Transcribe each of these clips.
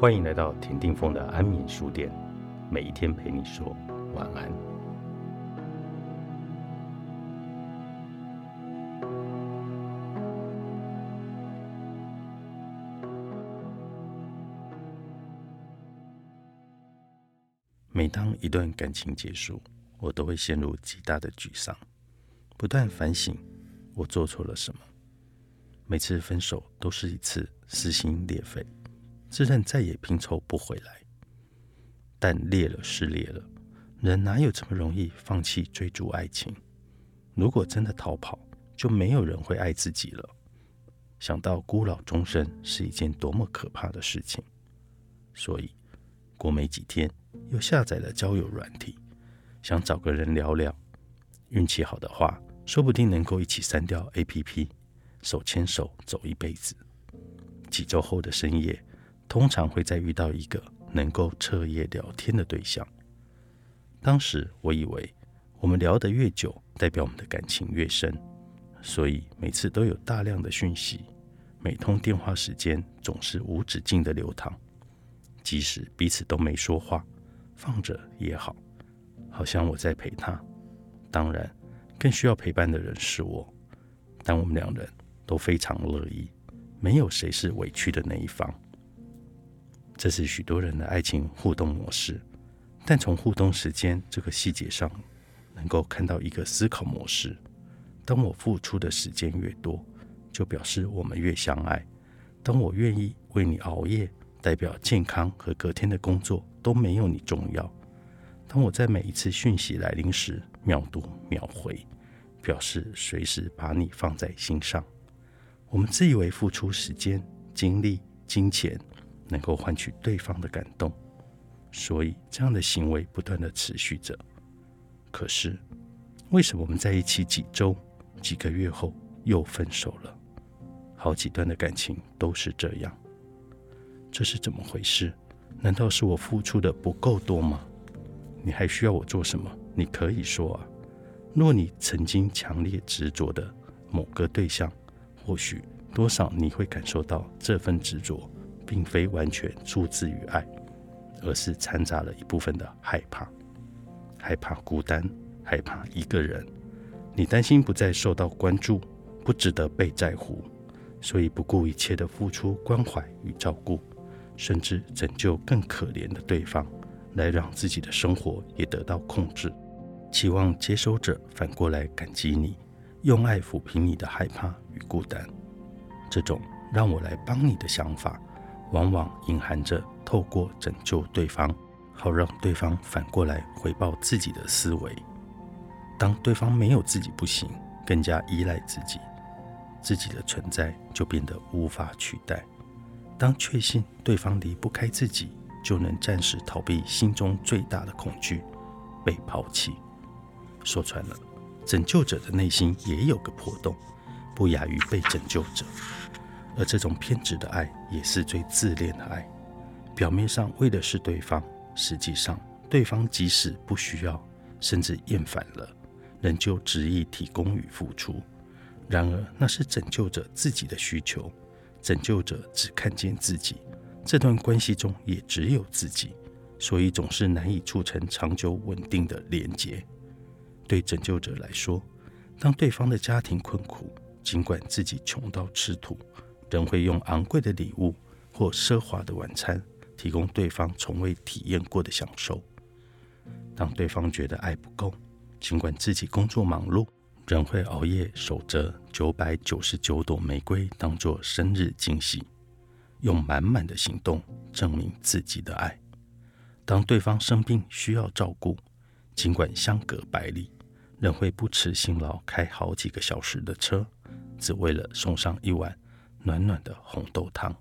欢迎来到田定峰的安眠书店，每一天陪你说晚安。每当一段感情结束，我都会陷入极大的沮丧，不断反省我做错了什么。每次分手都是一次撕心裂肺。自认再也拼凑不回来，但裂了是裂了，人哪有这么容易放弃追逐爱情？如果真的逃跑，就没有人会爱自己了。想到孤老终生是一件多么可怕的事情，所以过没几天又下载了交友软体，想找个人聊聊。运气好的话，说不定能够一起删掉 APP，手牵手走一辈子。几周后的深夜。通常会再遇到一个能够彻夜聊天的对象。当时我以为，我们聊得越久，代表我们的感情越深，所以每次都有大量的讯息，每通电话时间总是无止境的流淌。即使彼此都没说话，放着也好，好像我在陪他。当然，更需要陪伴的人是我，但我们两人都非常乐意，没有谁是委屈的那一方。这是许多人的爱情互动模式，但从互动时间这个细节上，能够看到一个思考模式：当我付出的时间越多，就表示我们越相爱；当我愿意为你熬夜，代表健康和隔天的工作都没有你重要；当我在每一次讯息来临时秒读秒回，表示随时把你放在心上。我们自以为付出时间、精力、金钱。能够换取对方的感动，所以这样的行为不断的持续着。可是，为什么我们在一起几周、几个月后又分手了？好几段的感情都是这样，这是怎么回事？难道是我付出的不够多吗？你还需要我做什么？你可以说啊。若你曾经强烈执着的某个对象，或许多少你会感受到这份执着。并非完全出自于爱，而是掺杂了一部分的害怕，害怕孤单，害怕一个人。你担心不再受到关注，不值得被在乎，所以不顾一切的付出关怀与照顾，甚至拯救更可怜的对方，来让自己的生活也得到控制。期望接收者反过来感激你，用爱抚平你的害怕与孤单。这种让我来帮你的想法。往往隐含着透过拯救对方，好让对方反过来回报自己的思维。当对方没有自己不行，更加依赖自己，自己的存在就变得无法取代。当确信对方离不开自己，就能暂时逃避心中最大的恐惧——被抛弃。说穿了，拯救者的内心也有个破洞，不亚于被拯救者。而这种偏执的爱也是最自恋的爱，表面上为的是对方，实际上对方即使不需要，甚至厌烦了，仍旧执意提供与付出。然而那是拯救者自己的需求，拯救者只看见自己，这段关系中也只有自己，所以总是难以促成长久稳定的连结。对拯救者来说，当对方的家庭困苦，尽管自己穷到吃土。仍会用昂贵的礼物或奢华的晚餐，提供对方从未体验过的享受。当对方觉得爱不够，尽管自己工作忙碌，仍会熬夜守着九百九十九朵玫瑰当做生日惊喜，用满满的行动证明自己的爱。当对方生病需要照顾，尽管相隔百里，仍会不辞辛劳开好几个小时的车，只为了送上一碗。暖暖的红豆汤。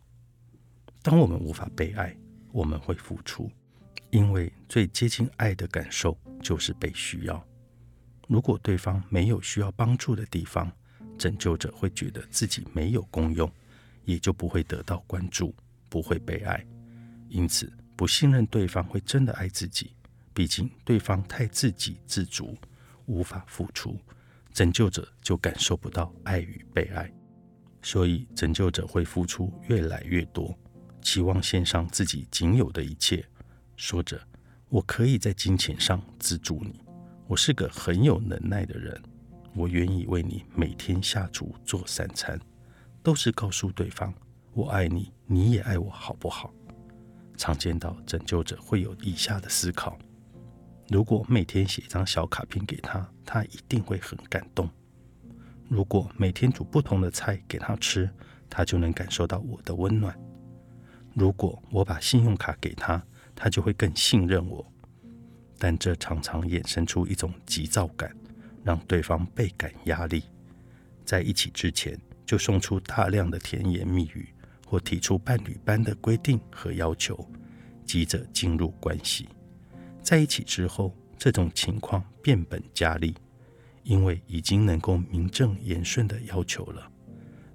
当我们无法被爱，我们会付出，因为最接近爱的感受就是被需要。如果对方没有需要帮助的地方，拯救者会觉得自己没有功用，也就不会得到关注，不会被爱。因此，不信任对方会真的爱自己，毕竟对方太自给自足，无法付出，拯救者就感受不到爱与被爱。所以，拯救者会付出越来越多，期望献上自己仅有的一切，说着：“我可以在金钱上资助你，我是个很有能耐的人，我愿意为你每天下厨做三餐。”都是告诉对方：“我爱你，你也爱我，好不好？”常见到拯救者会有以下的思考：如果每天写一张小卡片给他，他一定会很感动；如果每天煮不同的菜给他吃，他就能感受到我的温暖；如果我把信用卡给他，他就会更信任我。但这常常衍生出一种急躁感，让对方倍感压力。在一起之前，就送出大量的甜言蜜语。或提出伴侣般的规定和要求，急着进入关系，在一起之后，这种情况变本加厉，因为已经能够名正言顺的要求了，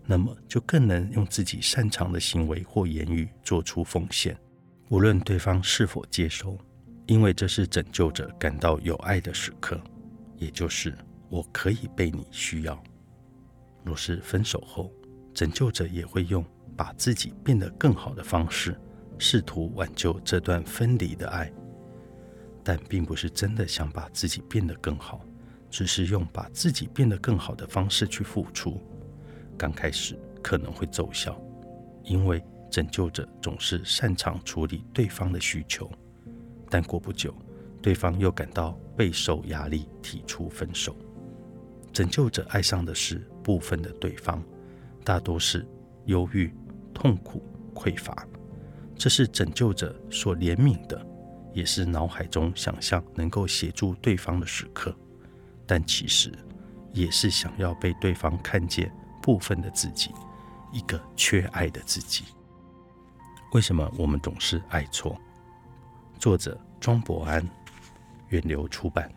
那么就更能用自己擅长的行为或言语做出奉献，无论对方是否接受，因为这是拯救者感到有爱的时刻，也就是我可以被你需要。若是分手后，拯救者也会用。把自己变得更好的方式，试图挽救这段分离的爱，但并不是真的想把自己变得更好，只是用把自己变得更好的方式去付出。刚开始可能会奏效，因为拯救者总是擅长处理对方的需求，但过不久，对方又感到备受压力，提出分手。拯救者爱上的是部分的对方，大多是忧郁。痛苦、匮乏，这是拯救者所怜悯的，也是脑海中想象能够协助对方的时刻。但其实也是想要被对方看见部分的自己，一个缺爱的自己。为什么我们总是爱错？作者庄博安，远流出版。